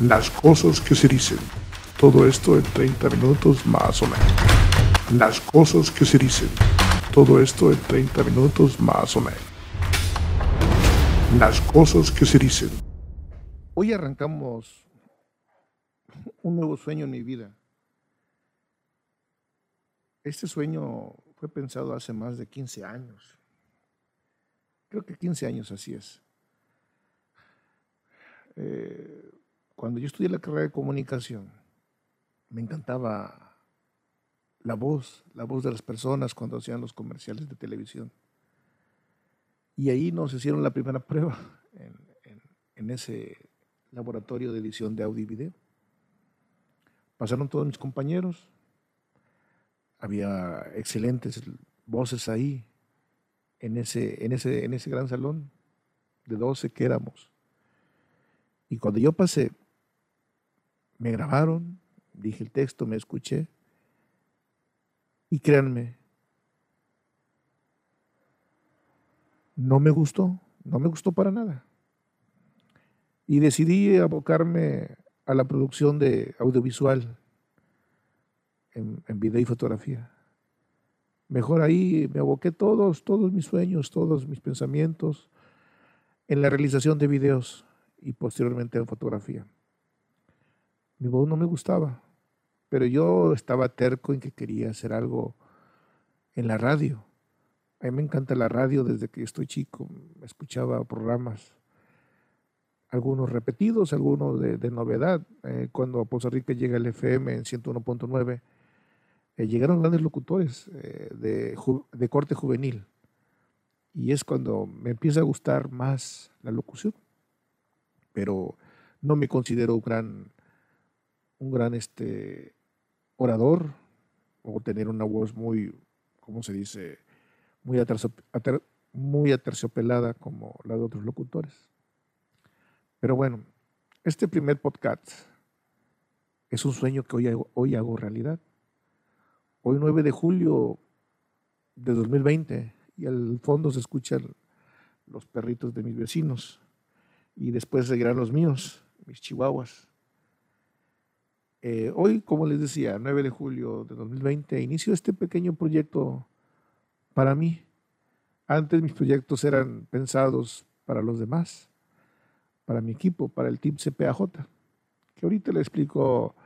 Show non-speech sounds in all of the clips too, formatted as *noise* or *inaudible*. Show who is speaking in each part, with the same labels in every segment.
Speaker 1: Las cosas que se dicen. Todo esto en 30 minutos más o menos. Las cosas que se dicen. Todo esto en 30 minutos más o menos. Las cosas que se dicen.
Speaker 2: Hoy arrancamos un nuevo sueño en mi vida. Este sueño fue pensado hace más de 15 años. Creo que 15 años así es. Eh, cuando yo estudié la carrera de comunicación, me encantaba la voz, la voz de las personas cuando hacían los comerciales de televisión. Y ahí nos hicieron la primera *laughs* prueba en, ese laboratorio de edición de audio y video. Pasaron todos mis compañeros, había excelentes voces ahí, en ese, en ese, en ese gran salón de 12 que éramos. Y cuando yo pasé, me grabaron, dije el texto, me escuché. Y créanme, no me gustó, no me gustó para nada. Y decidí abocarme a la producción de audiovisual en, en video y fotografía. Mejor ahí me aboqué todos, todos mis sueños, todos mis pensamientos en la realización de videos y posteriormente en fotografía. Mi voz no me gustaba, pero yo estaba terco en que quería hacer algo en la radio. A mí me encanta la radio desde que estoy chico. Escuchaba programas, algunos repetidos, algunos de, novedad. Eh, cuando a Poza Rica llega el FM en 101.9, eh, llegaron grandes locutores eh, de, de corte juvenil. Y es cuando me empieza a gustar más la locución. Pero no me considero un gran un gran este, orador o tener una voz muy, ¿cómo se dice? Muy, muy aterciopelada como la de otros locutores. Pero bueno, este primer podcast es un sueño que hoy hoy hago realidad. Hoy 9 de julio de 2020 y al fondo se escuchan los perritos de mis vecinos y después seguirán los míos, mis chihuahuas. Eh, hoy, como les decía, 9 de julio de 2020, inicio este pequeño proyecto para mí. Antes mis proyectos eran pensados para los demás, para mi equipo, para el Team CPAJ, que ahorita le explico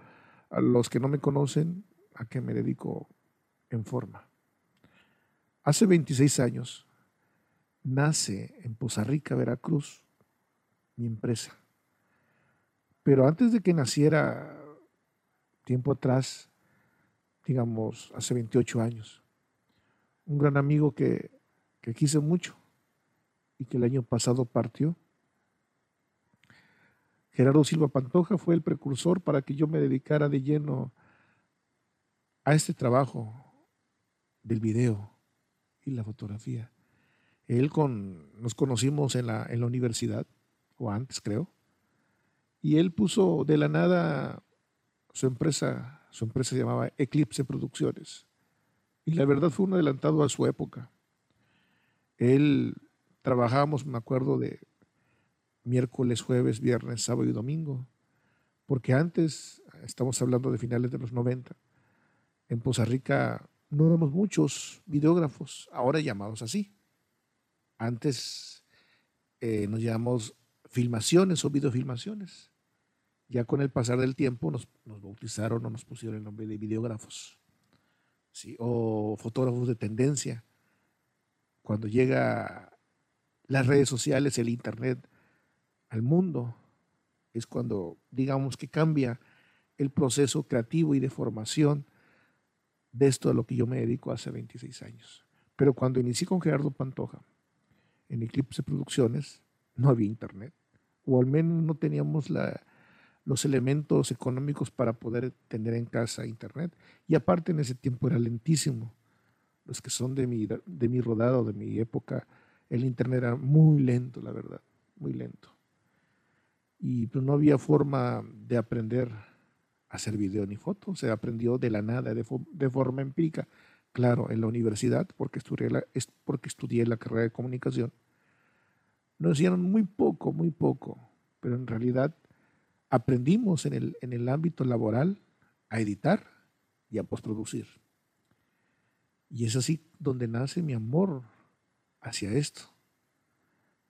Speaker 2: a los que no me conocen a qué me dedico en forma. Hace 26 años nace en Poza Rica, Veracruz, mi empresa. Pero antes de que naciera tiempo atrás, digamos, hace 28 años. Un gran amigo que, que quise mucho y que el año pasado partió. Gerardo Silva Pantoja fue el precursor para que yo me dedicara de lleno a este trabajo del video y la fotografía. Él con, nos conocimos en la, en la universidad, o antes creo, y él puso de la nada su empresa, su empresa se llamaba Eclipse Producciones. Y la verdad fue un adelantado a su época. Él trabajábamos, me acuerdo, de miércoles, jueves, viernes, sábado y domingo. Porque antes, estamos hablando de finales de los 90, en Poza Rica no éramos muchos videógrafos, ahora llamados así. Antes eh, nos llamamos filmaciones o videofilmaciones. Ya con el pasar del tiempo nos, bautizaron o nos pusieron el nombre de videógrafos ¿sí? o fotógrafos de tendencia. Cuando llega las redes sociales, el Internet al mundo, es cuando digamos que cambia el proceso creativo y de formación de esto a lo que yo me dedico hace 26 años. Pero cuando inicié con Gerardo Pantoja en Eclipse Producciones, no había internet, o al menos no teníamos la, los elementos económicos para poder tener en casa internet. Y aparte en ese tiempo era lentísimo. Los que son de mi, de mi rodado, de mi época, el internet era muy lento, la verdad, muy lento. Y pues, no había forma de aprender a hacer video ni foto, se aprendió de la nada, de, de forma empírica. Claro, en la universidad, porque estudié la, porque estudié la carrera de comunicación, nos hicieron muy poco, muy poco, pero en realidad aprendimos en el, en el ámbito laboral a editar y a postproducir. Y es así donde nace mi amor hacia esto.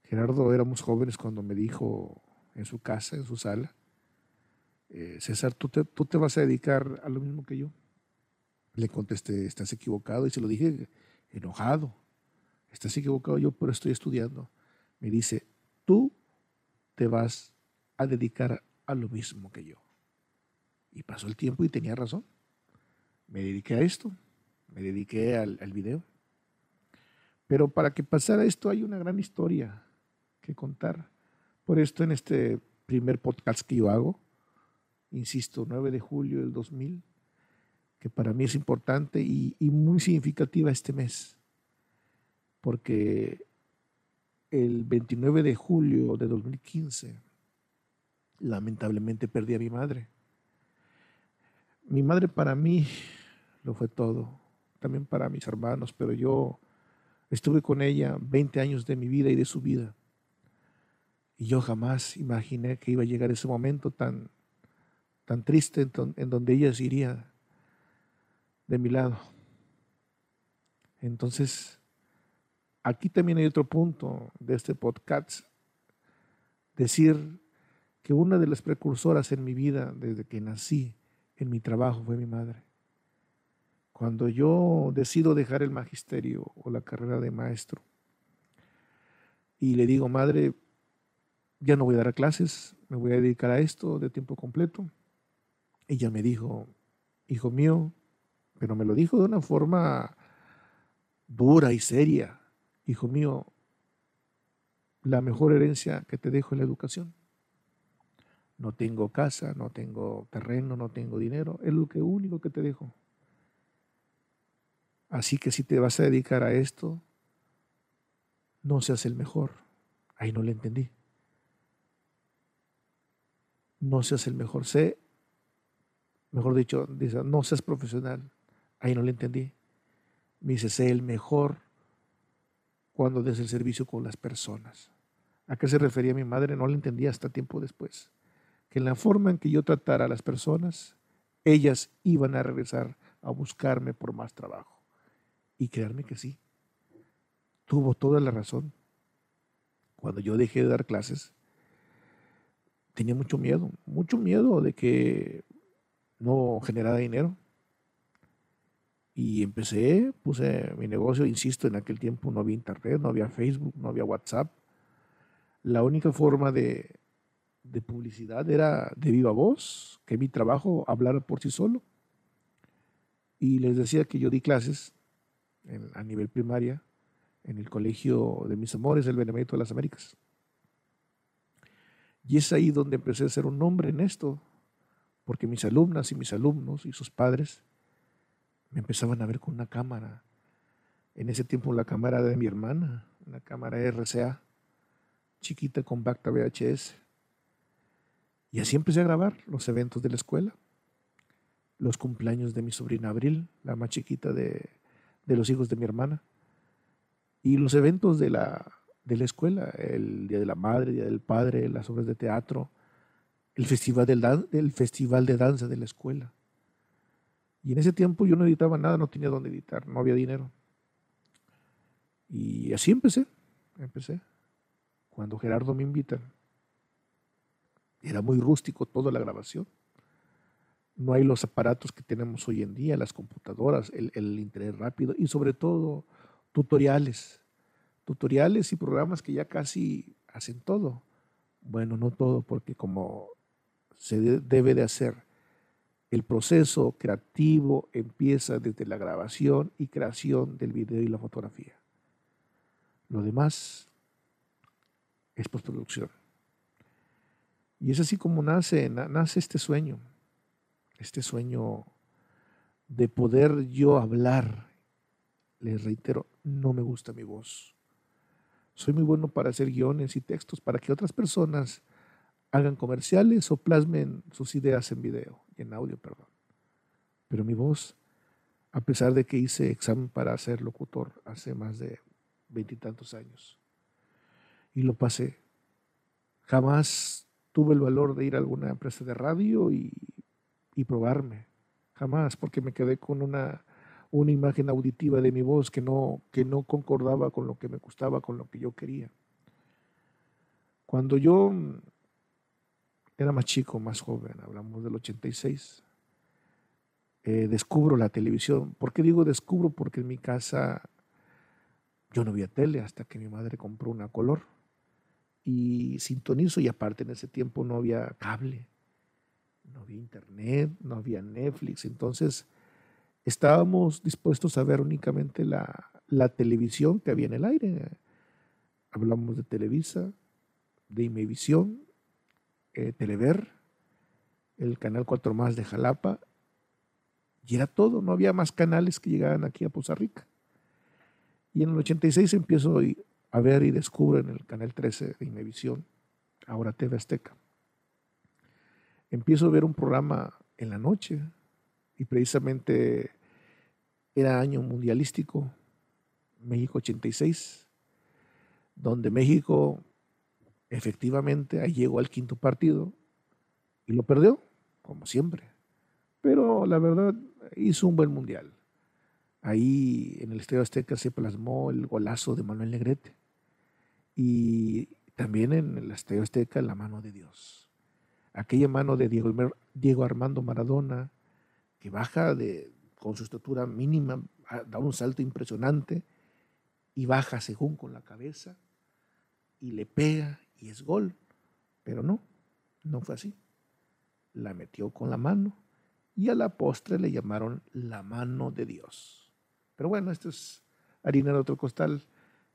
Speaker 2: Gerardo éramos jóvenes cuando me dijo en su casa, en su sala, eh, César, ¿tú te, tú te vas a dedicar a lo mismo que yo. Le contesté, estás equivocado y se lo dije enojado. Estás equivocado yo, pero estoy estudiando. Me dice, tú te vas a dedicar a lo mismo que yo. Y pasó el tiempo y tenía razón. Me dediqué a esto, me dediqué al, video. Pero para que pasara esto hay una gran historia que contar. Por esto en este primer podcast que yo hago, insisto, 9 de julio del 2000, que para mí es importante y, y muy significativa este mes, porque el 29 de julio de 2015, lamentablemente perdí a mi madre. Mi madre para mí lo fue todo, también para mis hermanos, pero yo estuve con ella 20 años de mi vida y de su vida. Y yo jamás imaginé que iba a llegar ese momento tan, tan triste en, donde ella se iría de mi lado. Entonces, aquí también hay otro punto de este podcast. Decir que una de las precursoras en mi vida, desde que nací, en mi trabajo, fue mi madre. Cuando yo decido dejar el magisterio o la carrera de maestro, y le digo, madre, ya no voy a dar clases, me voy a dedicar a esto de tiempo completo. Ella me dijo, hijo mío, pero me lo dijo de una forma dura y seria, hijo mío, la mejor herencia que te dejo es la educación. No tengo casa, no tengo terreno, no tengo dinero, es lo que único que te dejo. Así que si te vas a dedicar a esto, no seas el mejor. Ahí no le entendí no seas el mejor, sé, mejor dicho, dice, no seas profesional. Ahí no le entendí. Me dice, sé el mejor cuando des el servicio con las personas. ¿A qué se refería mi madre? No le entendía hasta tiempo después. Que en la forma en que yo tratara a las personas, ellas iban a regresar a buscarme por más trabajo. Y creerme que sí. Tuvo toda la razón. Cuando yo dejé de dar clases, tenía mucho miedo, mucho miedo de que no generara dinero. Y empecé, puse mi negocio, insisto, en aquel tiempo no había internet, no había Facebook, no había WhatsApp. La única forma de, de publicidad era de viva voz, que mi trabajo hablara por sí solo. Y les decía que yo di clases a nivel primaria en el colegio de mis amores, el Benemérito de las Américas. Y es ahí donde empecé a ser un hombre en esto, porque mis alumnas y mis alumnos y sus padres me empezaban a ver con una cámara. En ese tiempo la cámara de mi hermana, una cámara RCA, chiquita, compacta VHS. Y así empecé a grabar los eventos de la escuela, los cumpleaños de mi sobrina Abril, la más chiquita de, de los hijos de mi hermana, y los eventos de la, de la escuela, el Día de la Madre, el Día del Padre, las obras de teatro, el festival, del festival de danza de la escuela. Y en ese tiempo yo no editaba nada, no tenía dónde editar, no había dinero. Y así empecé, empecé. Cuando Gerardo me invita, era muy rústico toda la grabación. No hay los aparatos que tenemos hoy en día, las computadoras, el, internet rápido y sobre todo tutoriales tutoriales y programas que ya casi hacen todo. Bueno, no todo, porque como se debe de hacer, el proceso creativo empieza desde la grabación y creación del video y la fotografía. Lo demás es postproducción. Y es así como nace, nace este sueño, este sueño de poder yo hablar. Les reitero, no me gusta mi voz. Soy muy bueno para hacer guiones y textos para que otras personas hagan comerciales o plasmen sus ideas en video, en audio, perdón. Pero mi voz, a pesar de que hice examen para ser locutor hace más de veintitantos años y lo pasé, jamás tuve el valor de ir a alguna empresa de radio y, y probarme. Jamás, porque me quedé con una, una imagen auditiva de mi voz que no, que no concordaba con lo que me gustaba, con lo que yo quería. Cuando yo era más chico, más joven, hablamos del 86, eh, descubro la televisión. ¿Por qué digo descubro? Porque en mi casa yo no veía tele hasta que mi madre compró una color y sintonizo y aparte en ese tiempo no había cable, no había internet, no había Netflix, entonces estábamos dispuestos a ver únicamente la, televisión que había en el aire. Hablamos de Televisa, de Imevisión, eh, Telever, el canal 4 más de Jalapa, y era todo, no había más canales que llegaban aquí a Poza Rica. Y en el 86 empiezo a ver y descubro en el canal 13 de Imevisión, ahora TV Azteca. Empiezo a ver un programa en la noche y precisamente era año mundialístico, México 86, donde México efectivamente llegó al quinto partido y lo perdió, como siempre. Pero la verdad hizo un buen mundial. Ahí en el Estadio Azteca se plasmó el golazo de Manuel Negrete. Y también en el Estadio Azteca la mano de Dios. Aquella mano de Diego, Armando Maradona, que baja de, con su estatura mínima, da un salto impresionante y baja según con la cabeza y le pega y es gol. Pero no, no fue así. La metió con la mano y a la postre le llamaron la mano de Dios. Pero bueno, esto es harina de otro costal.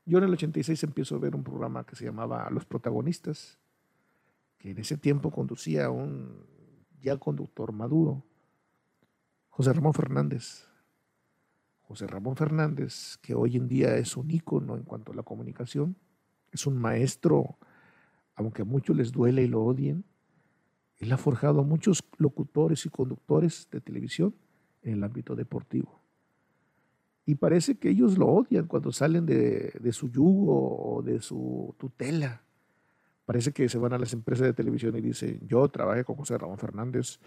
Speaker 2: Yo en el 86 empiezo a ver un programa que se llamaba Los Protagonistas, que en ese tiempo conducía un ya conductor maduro, José Ramón Fernández. José Ramón Fernández, que hoy en día es un ícono en cuanto a la comunicación, es un maestro, aunque a muchos les duele y lo odien, él ha forjado a muchos locutores y conductores de televisión en el ámbito deportivo. Y parece que ellos lo odian cuando salen de, su yugo o de su tutela. Parece que se van a las empresas de televisión y dicen, yo trabajé con José Ramón Fernández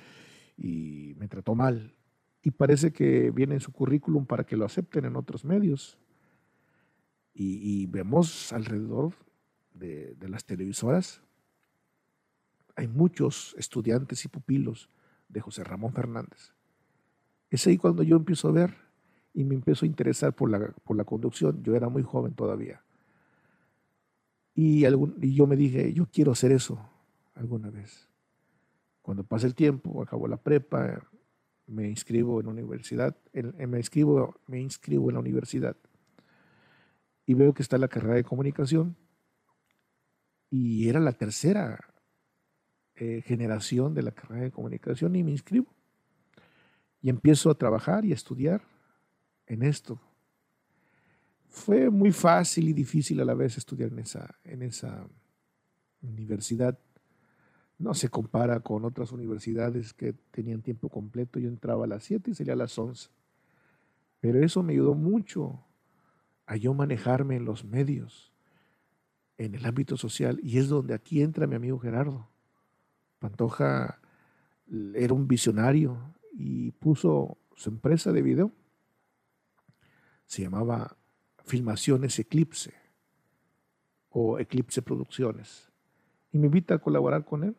Speaker 2: y me trató mal. Y parece que viene en su currículum para que lo acepten en otros medios. Y, vemos alrededor de, de las televisoras, hay muchos estudiantes y pupilos de José Ramón Fernández. Es ahí cuando yo empiezo a ver y me empezó a interesar por la, por la conducción. Yo era muy joven todavía. Y, algún, y yo me dije, yo quiero hacer eso alguna vez. Cuando pasa el tiempo, acabo la prepa, me inscribo en la universidad, me, inscribo, me inscribo en la universidad y veo que está la carrera de comunicación y era la tercera eh, generación de la carrera de comunicación y me inscribo. Y empiezo a trabajar y a estudiar en esto. Fue muy fácil y difícil a la vez estudiar en esa, en esa universidad. No se compara con otras universidades que tenían tiempo completo. Yo entraba a las 7 y salía a las 11. Pero eso me ayudó mucho a yo manejarme en los medios, en el ámbito social. Y es donde aquí entra mi amigo Gerardo. Pantoja era un visionario y puso su empresa de video se llamaba Filmaciones Eclipse o Eclipse Producciones. Y me invita a colaborar con él.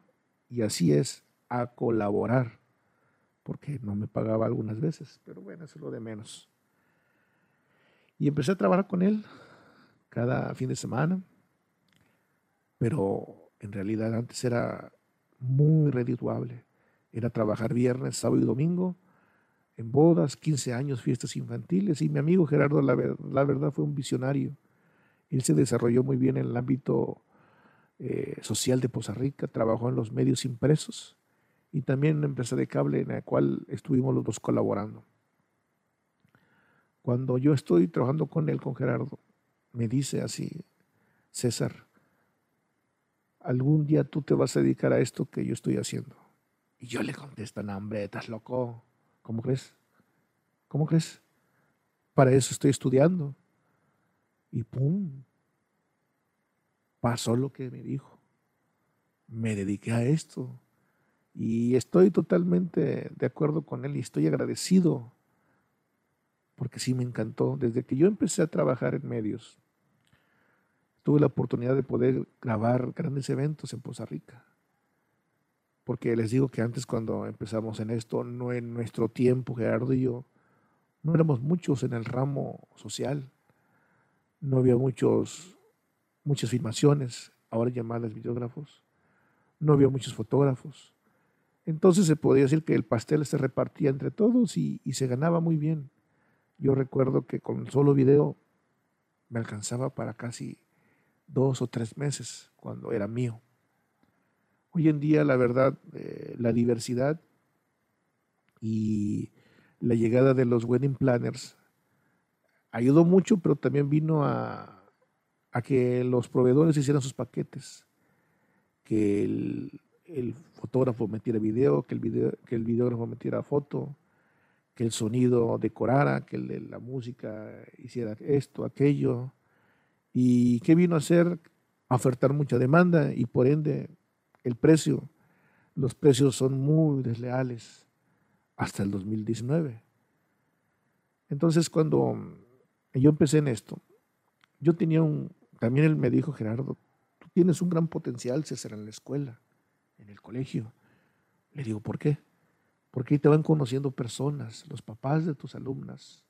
Speaker 2: Y así es, a colaborar, porque no me pagaba algunas veces, pero bueno, eso es lo de menos. Y empecé a trabajar con él cada fin de semana, pero en realidad antes era muy redituable. Era trabajar viernes, sábado y domingo en bodas, 15 años, fiestas infantiles. Y mi amigo Gerardo, la, verdad, fue un visionario. Él se desarrolló muy bien en el ámbito eh, social de Poza Rica, trabajó en los medios impresos y también en una empresa de cable en la cual estuvimos los dos colaborando. Cuando yo estoy trabajando con él, con Gerardo, me dice así, César, algún día tú te vas a dedicar a esto que yo estoy haciendo. Y yo le contesto, no, hombre, estás loco. ¿Cómo crees? ¿Cómo crees? Para eso estoy estudiando. Y ¡pum! Pasó lo que me dijo. me dediqué a esto. Y estoy totalmente de acuerdo con él y estoy agradecido porque sí me encantó. Desde que yo empecé a trabajar en medios, tuve la oportunidad de poder grabar grandes eventos en Poza Rica. Porque les digo que antes cuando empezamos en esto, no en nuestro tiempo, Gerardo y yo, no éramos muchos en el ramo social. No había muchos, muchas filmaciones, ahora llamadas videógrafos. No había muchos fotógrafos. Entonces se podía decir que el pastel se repartía entre todos y, y se ganaba muy bien. Yo recuerdo que con solo video me alcanzaba para casi dos o tres meses cuando era mío. Hoy en día, la verdad, eh, la diversidad y la llegada de los wedding planners ayudó mucho, pero también vino a, a que los proveedores hicieran sus paquetes, que el, el fotógrafo metiera video, que el, video, que el videógrafo metiera foto, que el sonido decorara, que el la música hiciera esto, aquello. ¿Y qué vino a hacer? A ofertar mucha demanda y por ende el precio. Los precios son muy desleales hasta el 2019. Entonces cuando yo empecé en esto, yo tenía un, también él me dijo, Gerardo, tú tienes un gran potencial, César, en la escuela, en el colegio. Le digo, ¿por qué? Porque ahí te van conociendo personas, los papás de tus alumnas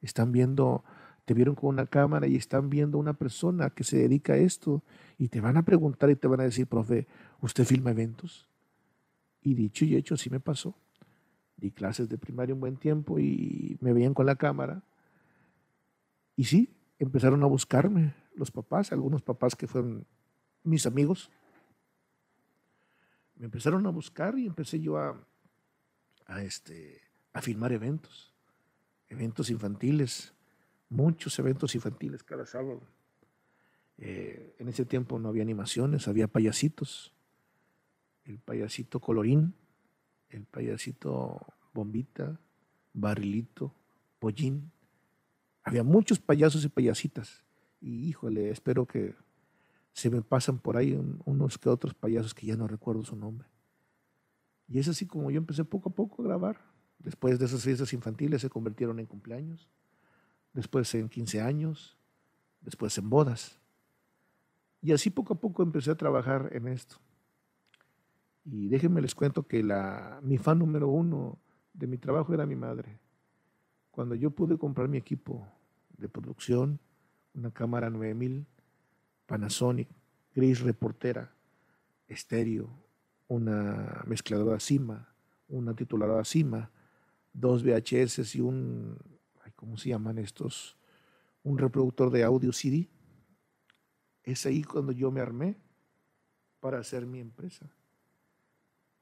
Speaker 2: están viendo, te vieron con una cámara y están viendo una persona que se dedica a esto y te van a preguntar y te van a decir, profe, ¿usted filma eventos? Y dicho y hecho, así me pasó. Di clases de primaria un buen tiempo y me veían con la cámara. Y sí, empezaron a buscarme los papás, algunos papás que fueron mis amigos. Me empezaron a buscar y empecé yo a, a, este, a filmar eventos, eventos infantiles, muchos eventos infantiles cada sábado. Eh, en ese tiempo no había animaciones, había payasitos. El payasito colorín, el payasito bombita, barrilito, pollín. Había muchos payasos y payasitas. Y híjole, espero que se me pasan por ahí unos que otros payasos que ya no recuerdo su nombre. Y es así como yo empecé poco a poco a grabar. Después de esas fiestas infantiles se convirtieron en cumpleaños, después en 15 años, después en bodas. Y así poco a poco empecé a trabajar en esto. Y déjenme les cuento que la, mi fan número uno de mi trabajo era mi madre. Cuando yo pude comprar mi equipo de producción, una cámara 9000, Panasonic, gris reportera, estéreo, una mezcladora CIMA, una tituladora CIMA, dos VHS y un, ¿cómo se llaman estos? Un reproductor de audio CD. Es ahí cuando yo me armé para hacer mi empresa.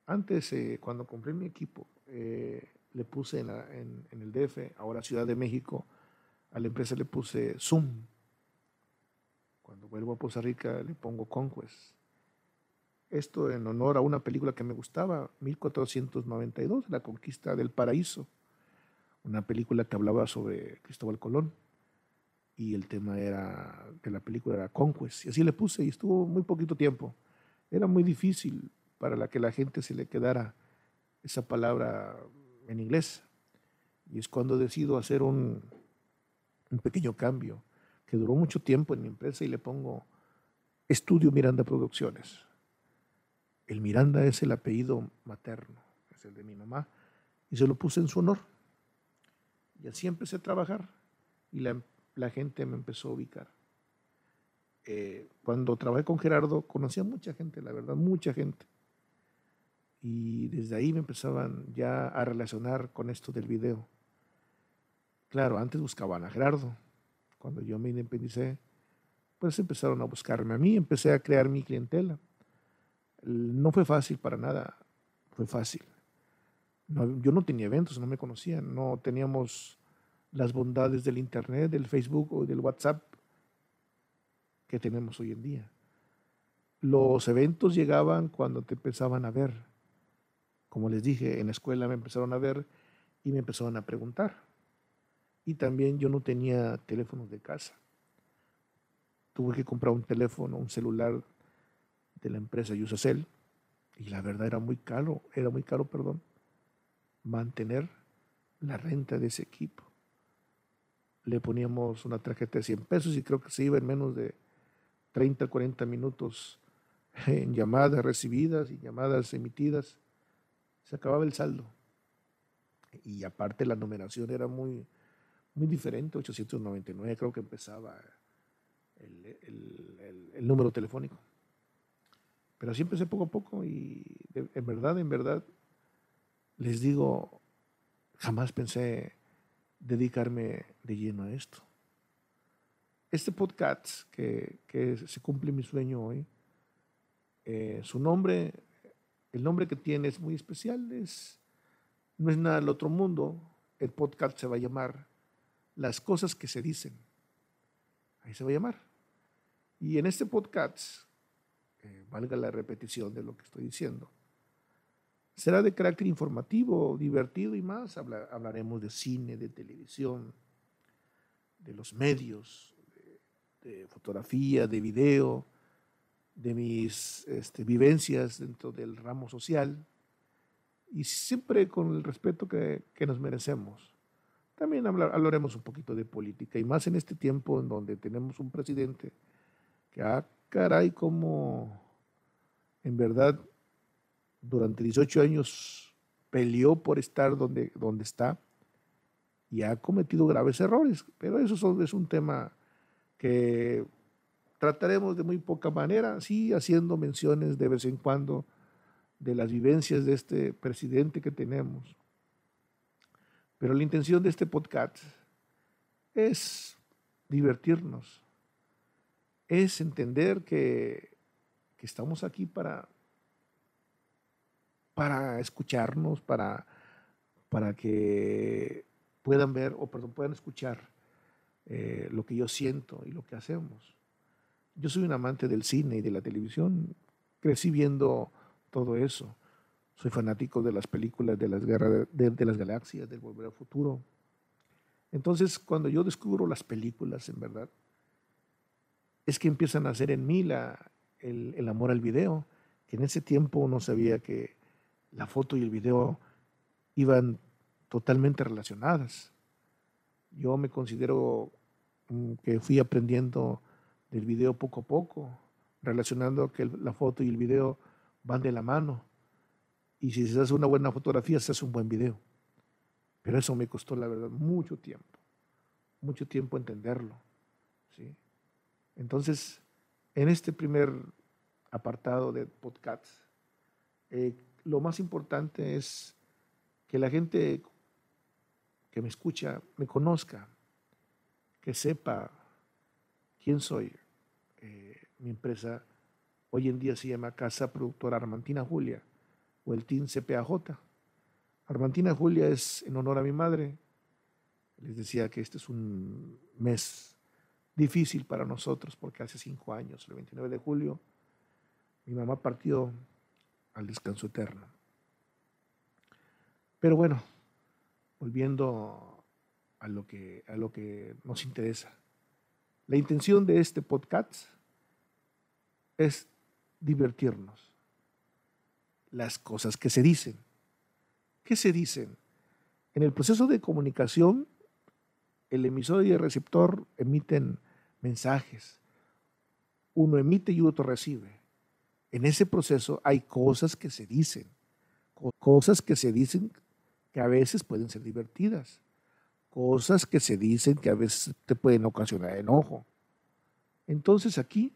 Speaker 2: Antes, eh, cuando compré mi equipo, eh, le puse en, en, el DF, ahora Ciudad de México, a la empresa le puse Zoom. Cuando vuelvo a Costa Rica le pongo Conquest. Esto en honor a una película que me gustaba, 1492, La Conquista del Paraíso. Una película que hablaba sobre Cristóbal Colón. Y el tema era, de la película era Conquest. Y así le puse y estuvo muy poquito tiempo. Era muy difícil para la que la gente se le quedara esa palabra en inglés. Y es cuando decido hacer un, un pequeño cambio que duró mucho tiempo en mi empresa y le pongo Estudio Miranda Producciones el Miranda es el apellido materno, es el de mi mamá, y se lo puse en su honor. Y así empecé a trabajar y la, gente me empezó a ubicar. Eh, cuando trabajé con Gerardo, conocí a mucha gente, la verdad, mucha gente. Y desde ahí me empezaban ya a relacionar con esto del video. Claro, antes buscaban a Gerardo. Cuando yo me independicé, pues empezaron a buscarme a mí, empecé a crear mi clientela. No fue fácil para nada, fue fácil. Yo no tenía eventos, no me conocían, no teníamos las bondades del Internet, del Facebook o del WhatsApp que tenemos hoy en día. Los eventos llegaban cuando te empezaban a ver. Como les dije, en la escuela me empezaron a ver y me empezaron a preguntar. Y también yo no tenía teléfonos de casa. Tuve que comprar un teléfono, un celular de la empresa Yusacel, Y la verdad era muy caro, era muy caro, perdón, mantener la renta de ese equipo. Le poníamos una tarjeta de 100 pesos y creo que se iba en menos de 30, 40 minutos en llamadas recibidas y llamadas emitidas. Se acababa el saldo. Y aparte la numeración era muy, muy diferente, 899 creo que empezaba el, número telefónico. Pero así empecé poco a poco y en verdad, en verdad, les digo, jamás pensé dedicarme de lleno a esto. Este podcast que, se cumple mi sueño hoy, eh, su nombre, el nombre que tiene es muy especial, es, no es nada del otro mundo. El podcast se va a llamar Las cosas que se dicen. Ahí se va a llamar. Y en este podcast, eh, valga la repetición de lo que estoy diciendo, Será de carácter informativo, divertido y más. hablaremos de cine, de televisión, de los medios, de, fotografía, de video, de mis este, vivencias dentro del ramo social y siempre con el respeto que, nos merecemos. También hablaremos un poquito de política y más en este tiempo en donde tenemos un presidente que, ah, caray, como en verdad durante 18 años peleó por estar donde, donde está y ha cometido graves errores, pero eso es un tema que trataremos de muy poca manera, sí haciendo menciones de vez en cuando de las vivencias de este presidente que tenemos. Pero la intención de este podcast es divertirnos, es entender que, que estamos aquí para para escucharnos, para, para que puedan ver o perdón, puedan escuchar eh, lo que yo siento y lo que hacemos. Yo soy un amante del cine y de la televisión, crecí viendo todo eso. Soy fanático de las películas de las guerras de, las galaxias, del Volver al Futuro. Entonces, cuando yo descubro las películas, en verdad, es que empiezan a hacer en mí la, el, el amor al video, que en ese tiempo no sabía que la foto y el video iban totalmente relacionadas. Yo me considero mm, que fui aprendiendo del video poco a poco, relacionando que la foto y el video van de la mano. Y si se hace una buena fotografía, se hace un buen video. Pero eso me costó, la verdad, mucho tiempo, mucho tiempo entenderlo. ¿sí? Entonces, en este primer apartado de podcast, eh, lo más importante es que la gente que me escucha me conozca, que sepa quién soy. Eh, mi empresa hoy en día se llama Casa Productora Armantina Julia o el Team CPAJ. Armantina Julia es en honor a mi madre. Les decía que este es un mes difícil para nosotros porque hace cinco años, el 29 de julio, mi mamá partió al descanso eterno. Pero bueno, volviendo a lo que, a lo que nos interesa. La intención de este podcast es divertirnos. Las cosas que se dicen. ¿Qué se dicen? En el proceso de comunicación, el emisor y el receptor emiten mensajes. Uno emite y otro recibe en ese proceso hay cosas que se dicen, cosas que se dicen que a veces pueden ser divertidas, cosas que se dicen que a veces te pueden ocasionar enojo. Entonces aquí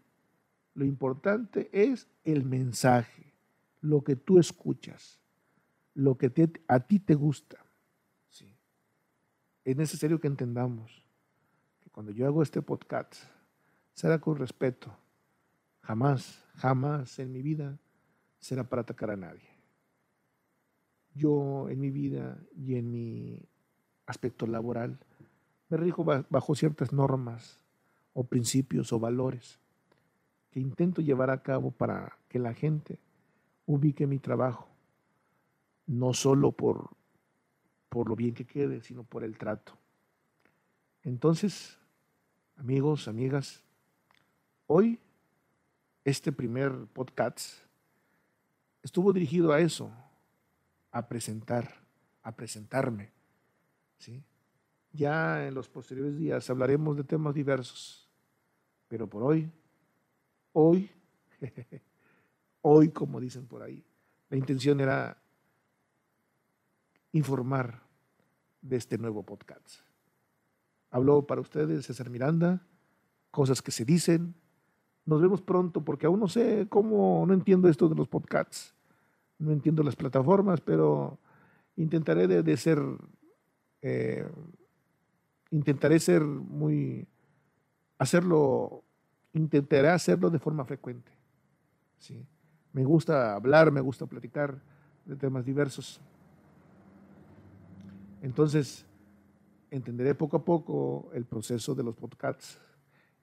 Speaker 2: lo importante es el mensaje, lo que tú escuchas, lo que a ti te gusta. Sí. Es necesario que entendamos que cuando yo hago este podcast, será con respeto, Jamás, jamás en mi vida será para atacar a nadie. Yo en mi vida y en mi aspecto laboral me rijo bajo ciertas normas o principios o valores que intento llevar a cabo para que la gente ubique mi trabajo, no solo por, por lo bien que quede, sino por el trato. Entonces, amigos, amigas, hoy este primer podcast estuvo dirigido a eso, a presentar, a presentarme. ¿sí? Ya en los posteriores días hablaremos de temas diversos, pero por hoy, hoy, *laughs* hoy como dicen por ahí, la intención era informar de este nuevo podcast. Habló para ustedes César Miranda, cosas que se dicen. Nos vemos pronto porque aún no sé cómo, no entiendo esto de los podcasts, no entiendo las plataformas, pero intentaré de, ser, eh, intentaré ser muy, hacerlo, intentaré hacerlo de forma frecuente. ¿sí? Me gusta hablar, me gusta platicar de temas diversos. Entonces, entenderé poco a poco el proceso de los podcasts.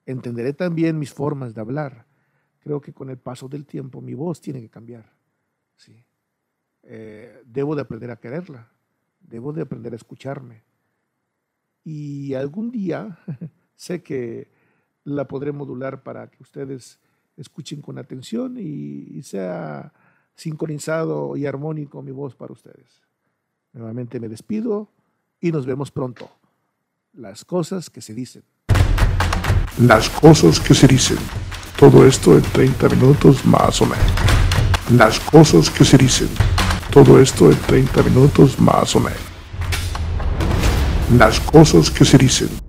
Speaker 2: Entenderé también mis formas de hablar. Creo que con el paso del tiempo mi voz tiene que cambiar. ¿sí? Eh, debo de aprender a quererla. Debo de aprender a escucharme. Y algún día *laughs* sé que la podré modular para que ustedes escuchen con atención y sea sincronizado y armónico mi voz para ustedes. Nuevamente me despido y nos vemos pronto. Las cosas que se dicen.
Speaker 1: Las cosas que se dicen. Todo esto en 30 minutos más o menos. Las cosas que se dicen. Todo esto en 30 minutos más o menos. Las cosas que se dicen.